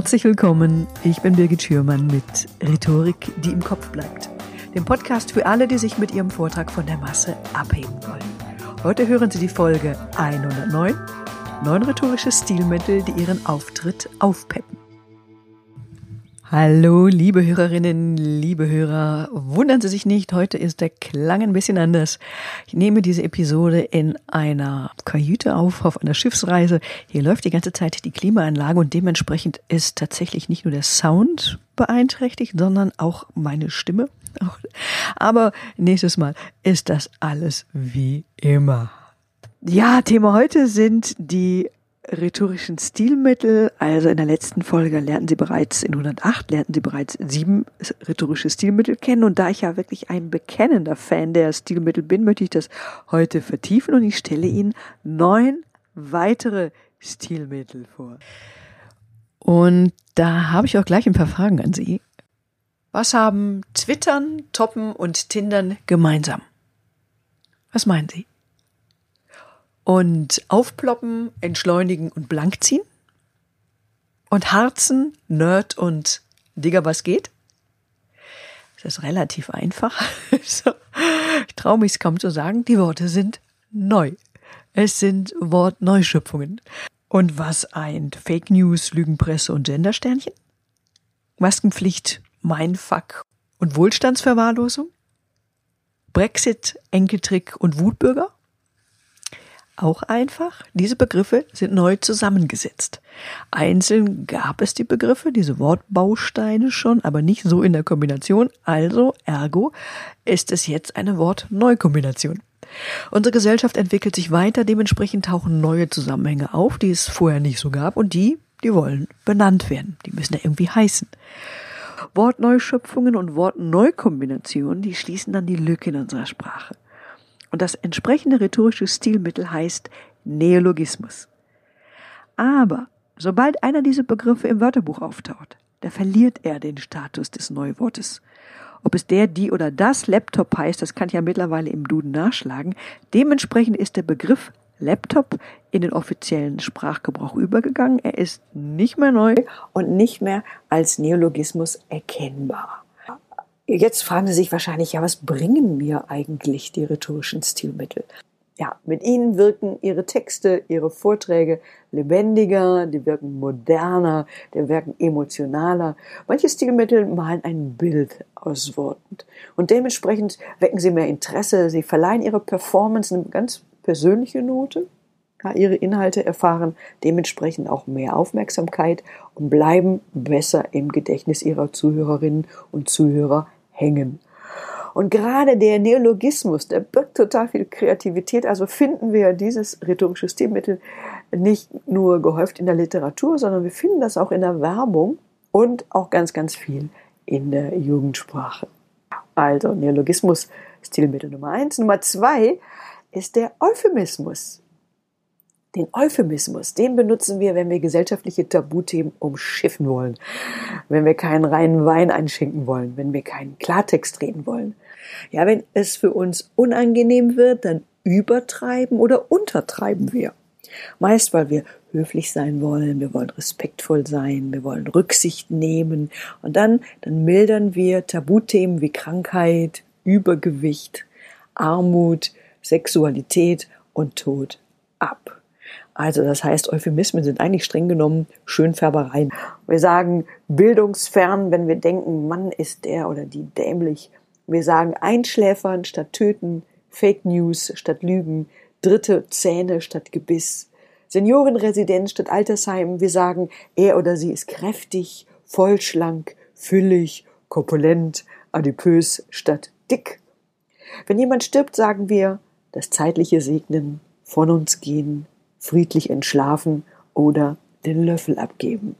Herzlich willkommen, ich bin Birgit Schürmann mit Rhetorik, die im Kopf bleibt. Dem Podcast für alle, die sich mit ihrem Vortrag von der Masse abheben wollen. Heute hören Sie die Folge 109, neun rhetorische Stilmittel, die Ihren Auftritt aufpeppen. Hallo, liebe Hörerinnen, liebe Hörer. Wundern Sie sich nicht, heute ist der Klang ein bisschen anders. Ich nehme diese Episode in einer Kajüte auf, auf einer Schiffsreise. Hier läuft die ganze Zeit die Klimaanlage und dementsprechend ist tatsächlich nicht nur der Sound beeinträchtigt, sondern auch meine Stimme. Aber nächstes Mal ist das alles wie immer. Ja, Thema heute sind die rhetorischen Stilmittel. Also in der letzten Folge lernten Sie bereits, in 108 lernten Sie bereits sieben rhetorische Stilmittel kennen. Und da ich ja wirklich ein bekennender Fan der Stilmittel bin, möchte ich das heute vertiefen und ich stelle Ihnen neun weitere Stilmittel vor. Und da habe ich auch gleich ein paar Fragen an Sie. Was haben Twittern, Toppen und Tindern gemeinsam? Was meinen Sie? Und aufploppen, entschleunigen und blank ziehen. Und Harzen, Nerd und Digger, was geht? Das ist relativ einfach. ich traue mich es kaum zu sagen. Die Worte sind neu. Es sind Wortneuschöpfungen. Und was eint Fake News, Lügenpresse und Gendersternchen? Maskenpflicht, Mindfuck und Wohlstandsverwahrlosung? Brexit, Enkeltrick und Wutbürger? Auch einfach. Diese Begriffe sind neu zusammengesetzt. Einzeln gab es die Begriffe, diese Wortbausteine schon, aber nicht so in der Kombination. Also, ergo, ist es jetzt eine Wortneukombination. Unsere Gesellschaft entwickelt sich weiter, dementsprechend tauchen neue Zusammenhänge auf, die es vorher nicht so gab und die, die wollen benannt werden. Die müssen ja irgendwie heißen. Wortneuschöpfungen und Wortneukombinationen, die schließen dann die Lücke in unserer Sprache. Und das entsprechende rhetorische Stilmittel heißt Neologismus. Aber sobald einer dieser Begriffe im Wörterbuch auftaucht, da verliert er den Status des Neuwortes. Ob es der, die oder das Laptop heißt, das kann ich ja mittlerweile im Duden nachschlagen. Dementsprechend ist der Begriff Laptop in den offiziellen Sprachgebrauch übergegangen. Er ist nicht mehr neu und nicht mehr als Neologismus erkennbar. Jetzt fragen Sie sich wahrscheinlich, ja, was bringen mir eigentlich die rhetorischen Stilmittel? Ja, mit ihnen wirken ihre Texte, ihre Vorträge lebendiger, die wirken moderner, die wirken emotionaler. Manche Stilmittel malen ein Bild aus Worten. Und dementsprechend wecken sie mehr Interesse, sie verleihen ihre Performance eine ganz persönliche Note. Ja, ihre Inhalte erfahren dementsprechend auch mehr Aufmerksamkeit und bleiben besser im Gedächtnis ihrer Zuhörerinnen und Zuhörer hängen. Und gerade der Neologismus, der birgt total viel Kreativität. Also finden wir dieses rhetorische Stilmittel nicht nur gehäuft in der Literatur, sondern wir finden das auch in der Werbung und auch ganz, ganz viel in der Jugendsprache. Also Neologismus, Stilmittel Nummer eins. Nummer zwei ist der Euphemismus. Den Euphemismus, den benutzen wir, wenn wir gesellschaftliche Tabuthemen umschiffen wollen, wenn wir keinen reinen Wein einschenken wollen, wenn wir keinen Klartext reden wollen. Ja, wenn es für uns unangenehm wird, dann übertreiben oder untertreiben wir. Meist, weil wir höflich sein wollen, wir wollen respektvoll sein, wir wollen Rücksicht nehmen und dann, dann mildern wir Tabuthemen wie Krankheit, Übergewicht, Armut, Sexualität und Tod ab. Also das heißt, Euphemismen sind eigentlich streng genommen Schönfärbereien. Wir sagen bildungsfern, wenn wir denken, Mann ist der oder die dämlich. Wir sagen einschläfern statt töten, Fake News statt Lügen, dritte Zähne statt Gebiss, Seniorenresidenz statt Altersheim. Wir sagen, er oder sie ist kräftig, vollschlank, füllig, korpulent, adipös statt dick. Wenn jemand stirbt, sagen wir, das zeitliche Segnen, von uns gehen, friedlich entschlafen oder den Löffel abgeben.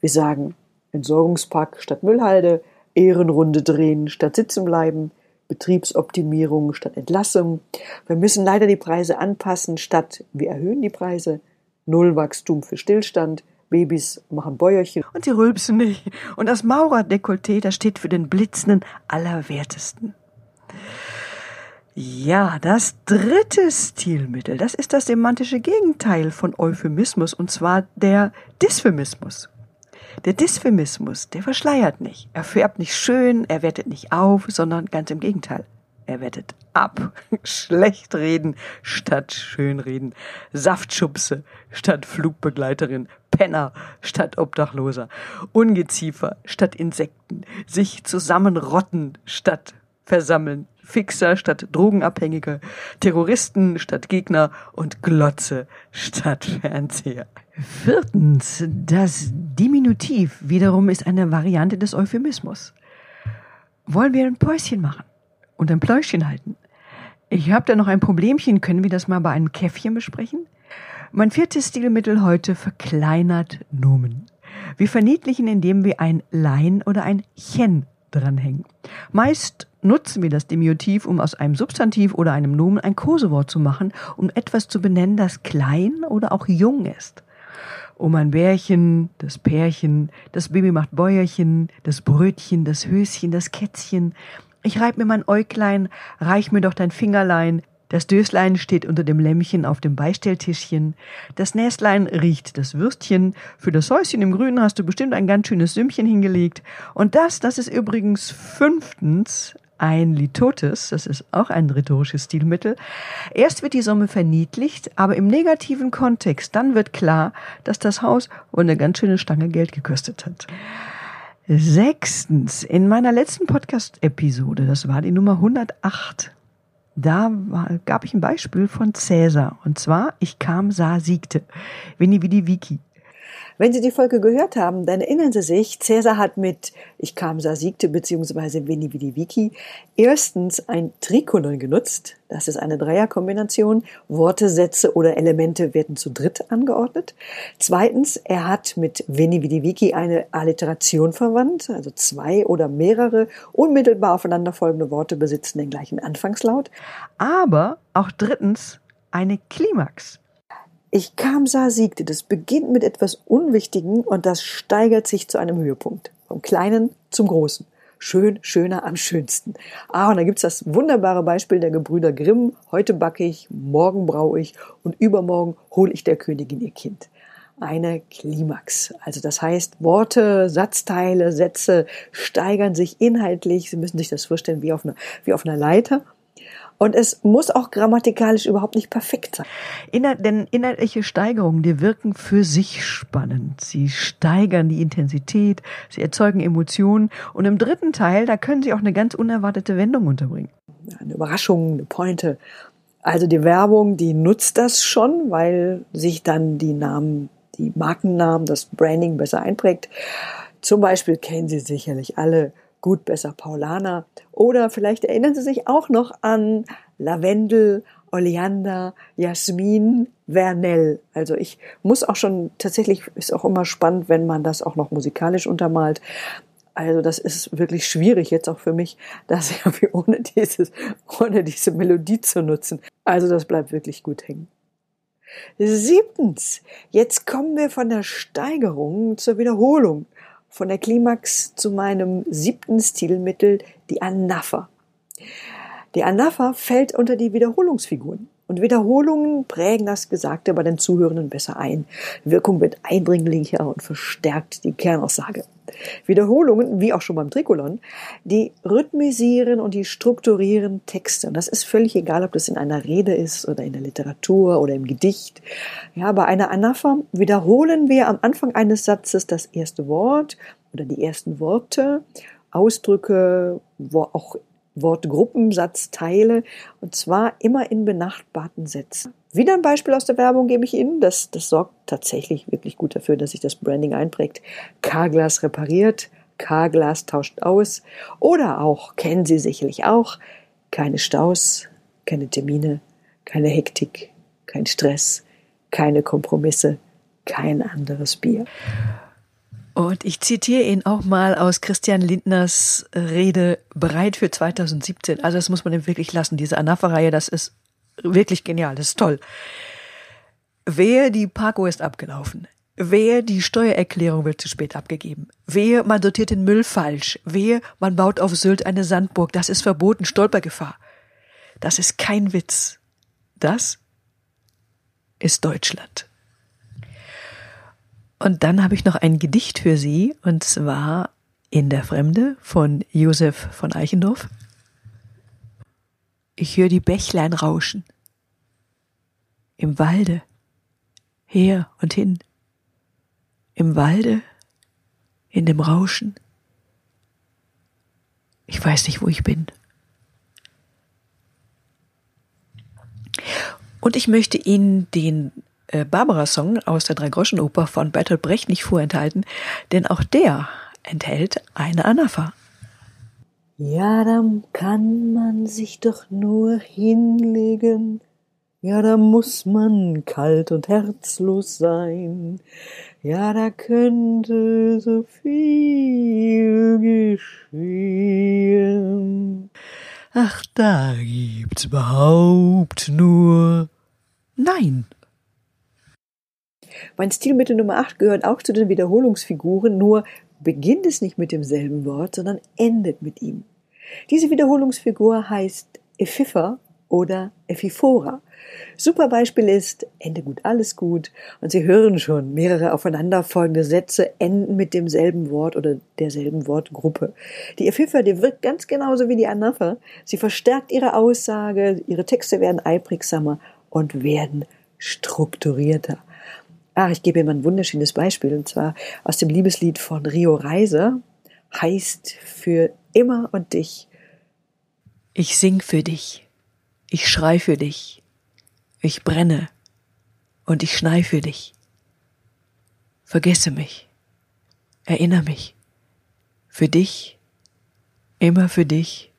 Wir sagen Entsorgungspack statt Müllhalde, Ehrenrunde drehen statt sitzen bleiben, Betriebsoptimierung statt Entlassung. Wir müssen leider die Preise anpassen statt wir erhöhen die Preise. Nullwachstum für Stillstand. Babys machen Bäuerchen und sie rülpsen nicht. Und das Maurerdekolleté, das steht für den blitzenden Allerwertesten. Ja, das dritte Stilmittel, das ist das semantische Gegenteil von Euphemismus, und zwar der Dysphemismus. Der Dysphemismus, der verschleiert nicht. Er färbt nicht schön, er wertet nicht auf, sondern ganz im Gegenteil. Er wettet ab. Schlecht reden statt schönreden. Saftschubse statt Flugbegleiterin. Penner statt Obdachloser. Ungeziefer statt Insekten. Sich zusammenrotten statt versammeln. Fixer statt Drogenabhängiger. Terroristen statt Gegner und Glotze statt Fernseher. Viertens, das Diminutiv wiederum ist eine Variante des Euphemismus. Wollen wir ein Päuschen machen? und ein Pläuschen halten. Ich habe da noch ein Problemchen. Können wir das mal bei einem Käffchen besprechen? Mein viertes Stilmittel heute verkleinert Nomen. Wir verniedlichen, indem wir ein Lein oder ein Chen dranhängen. Meist nutzen wir das Diminutiv, um aus einem Substantiv oder einem Nomen ein Kosewort zu machen, um etwas zu benennen, das klein oder auch jung ist. Um ein Bärchen, das Pärchen, das Baby macht Bäuerchen, das Brötchen, das Höschen, das Kätzchen, ich reib mir mein Äuglein, reich mir doch dein Fingerlein, das Döslein steht unter dem Lämmchen auf dem Beistelltischchen. Das Näslein riecht das Würstchen. Für das Häuschen im Grünen hast du bestimmt ein ganz schönes Sümmchen hingelegt. Und das, das ist übrigens fünftens ein Litotes. Das ist auch ein rhetorisches Stilmittel. Erst wird die Summe verniedlicht, aber im negativen Kontext, dann wird klar, dass das Haus wohl eine ganz schöne Stange Geld gekostet hat. Sechstens, in meiner letzten Podcast-Episode, das war die Nummer 108, da war, gab ich ein Beispiel von Cäsar. Und zwar, ich kam, sah, siegte. Veni vidi vici. Wenn Sie die Folge gehört haben, dann erinnern Sie sich, Cäsar hat mit Ich kam, sah, siegte beziehungsweise Veni Vidi Vici erstens ein Trikolon genutzt. Das ist eine Dreierkombination. Worte, Sätze oder Elemente werden zu dritt angeordnet. Zweitens, er hat mit Veni Vidi Vici eine Alliteration verwandt, also zwei oder mehrere unmittelbar aufeinanderfolgende Worte besitzen den gleichen Anfangslaut. Aber auch drittens eine Klimax. Ich kam, sah, siegte. Das beginnt mit etwas Unwichtigen und das steigert sich zu einem Höhepunkt. Vom Kleinen zum Großen. Schön, schöner, am schönsten. Ah, und da gibt's das wunderbare Beispiel der Gebrüder Grimm. Heute backe ich, morgen brauche ich und übermorgen hole ich der Königin ihr Kind. Eine Klimax. Also das heißt, Worte, Satzteile, Sätze steigern sich inhaltlich. Sie müssen sich das vorstellen wie auf einer, wie auf einer Leiter. Und es muss auch grammatikalisch überhaupt nicht perfekt sein. Inhalt, denn inhaltliche Steigerungen, die wirken für sich spannend. Sie steigern die Intensität, sie erzeugen Emotionen. Und im dritten Teil, da können sie auch eine ganz unerwartete Wendung unterbringen. Eine Überraschung, eine Pointe. Also die Werbung, die nutzt das schon, weil sich dann die Namen, die Markennamen, das Branding besser einprägt. Zum Beispiel kennen Sie sicherlich alle gut besser Paulaner. Oder vielleicht erinnern Sie sich auch noch an Lavendel, Oleander, Jasmin, Vernell. Also ich muss auch schon, tatsächlich ist auch immer spannend, wenn man das auch noch musikalisch untermalt. Also das ist wirklich schwierig jetzt auch für mich, das irgendwie ohne dieses, ohne diese Melodie zu nutzen. Also das bleibt wirklich gut hängen. Siebtens. Jetzt kommen wir von der Steigerung zur Wiederholung von der Klimax zu meinem siebten Stilmittel, die Anapher. Die Anapher fällt unter die Wiederholungsfiguren. Und Wiederholungen prägen das Gesagte bei den Zuhörenden besser ein. Wirkung wird eindringlicher und verstärkt die Kernaussage. Wiederholungen, wie auch schon beim Trikolon, die rhythmisieren und die strukturieren Texte. Und das ist völlig egal, ob das in einer Rede ist oder in der Literatur oder im Gedicht. Ja, bei einer Anapher wiederholen wir am Anfang eines Satzes das erste Wort oder die ersten Worte, Ausdrücke, auch Wortgruppen, Satzteile und zwar immer in benachbarten Sätzen. Wieder ein Beispiel aus der Werbung gebe ich Ihnen. Das, das sorgt tatsächlich wirklich gut dafür, dass sich das Branding einprägt. K-Glas repariert, K-Glas tauscht aus. Oder auch, kennen Sie sicherlich auch, keine Staus, keine Termine, keine Hektik, kein Stress, keine Kompromisse, kein anderes Bier. Und ich zitiere ihn auch mal aus Christian Lindners Rede bereit für 2017. Also das muss man ihm wirklich lassen. Diese Anafa-Reihe, das ist wirklich genial, das ist toll. Wehe, die Parko ist abgelaufen. Wehe, die Steuererklärung wird zu spät abgegeben. Wehe, man sortiert den Müll falsch. Wehe, man baut auf Sylt eine Sandburg. Das ist verboten, Stolpergefahr. Das ist kein Witz. Das ist Deutschland. Und dann habe ich noch ein Gedicht für Sie, und zwar In der Fremde von Josef von Eichendorff. Ich höre die Bächlein rauschen. Im Walde, her und hin. Im Walde, in dem Rauschen. Ich weiß nicht, wo ich bin. Und ich möchte Ihnen den äh, Barbara-Song aus der Dreigroschenoper von Bertolt Brecht nicht vorenthalten, denn auch der enthält eine Anapha. Ja, dann kann man sich doch nur hinlegen. Ja, da muss man kalt und herzlos sein. Ja, da könnte so viel geschehen. Ach, da gibt's überhaupt nur Nein. Mein Stilmittel Nummer 8 gehört auch zu den Wiederholungsfiguren, nur beginnt es nicht mit demselben Wort, sondern endet mit ihm. Diese Wiederholungsfigur heißt Ephifa oder Ephifora. Super Beispiel ist Ende gut, alles gut. Und Sie hören schon, mehrere aufeinanderfolgende Sätze enden mit demselben Wort oder derselben Wortgruppe. Die Ephifa, die wirkt ganz genauso wie die Anapha. Sie verstärkt ihre Aussage, ihre Texte werden einprägsamer und werden strukturierter. Ah, ich gebe Ihnen ein wunderschönes Beispiel, und zwar aus dem Liebeslied von Rio Reiser, heißt für immer und dich. Ich sing für dich, ich schrei für dich, ich brenne und ich schnei für dich. Vergesse mich, erinnere mich, für dich, immer für dich,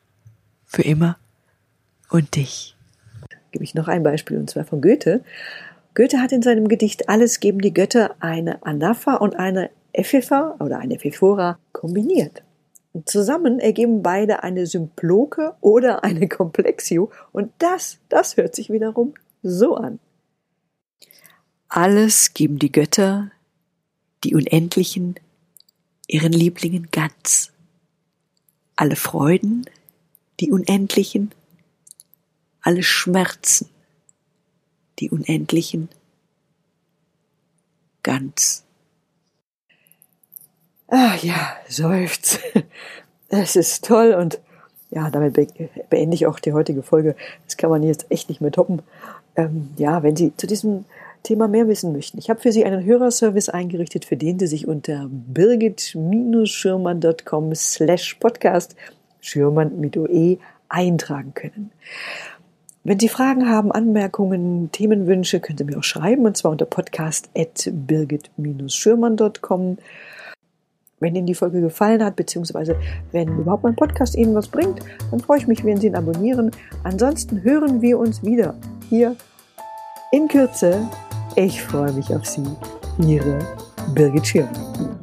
für immer und dich. Gebe ich noch ein Beispiel, und zwar von Goethe. Goethe hat in seinem Gedicht Alles geben die Götter eine Anapha und eine Ephifa oder eine Ephifora kombiniert. Und zusammen ergeben beide eine Symploke oder eine Komplexio und das, das hört sich wiederum so an. Alles geben die Götter, die Unendlichen, ihren Lieblingen ganz. Alle Freuden, die Unendlichen, alle Schmerzen, die unendlichen, ganz. Ah ja, seufzt. Es ist toll und ja, damit beende ich auch die heutige Folge. Das kann man jetzt echt nicht mehr toppen. Ähm, ja, wenn Sie zu diesem Thema mehr wissen möchten, ich habe für Sie einen Hörerservice eingerichtet, für den Sie sich unter birgit-schirmann.com slash podcast Schirmann mit OE eintragen können. Wenn Sie Fragen haben, Anmerkungen, Themenwünsche, können Sie mir auch schreiben, und zwar unter podcast.birgit-schürmann.com. Wenn Ihnen die Folge gefallen hat, beziehungsweise wenn überhaupt mein Podcast Ihnen was bringt, dann freue ich mich, wenn Sie ihn abonnieren. Ansonsten hören wir uns wieder hier in Kürze. Ich freue mich auf Sie. Ihre Birgit Schirmann.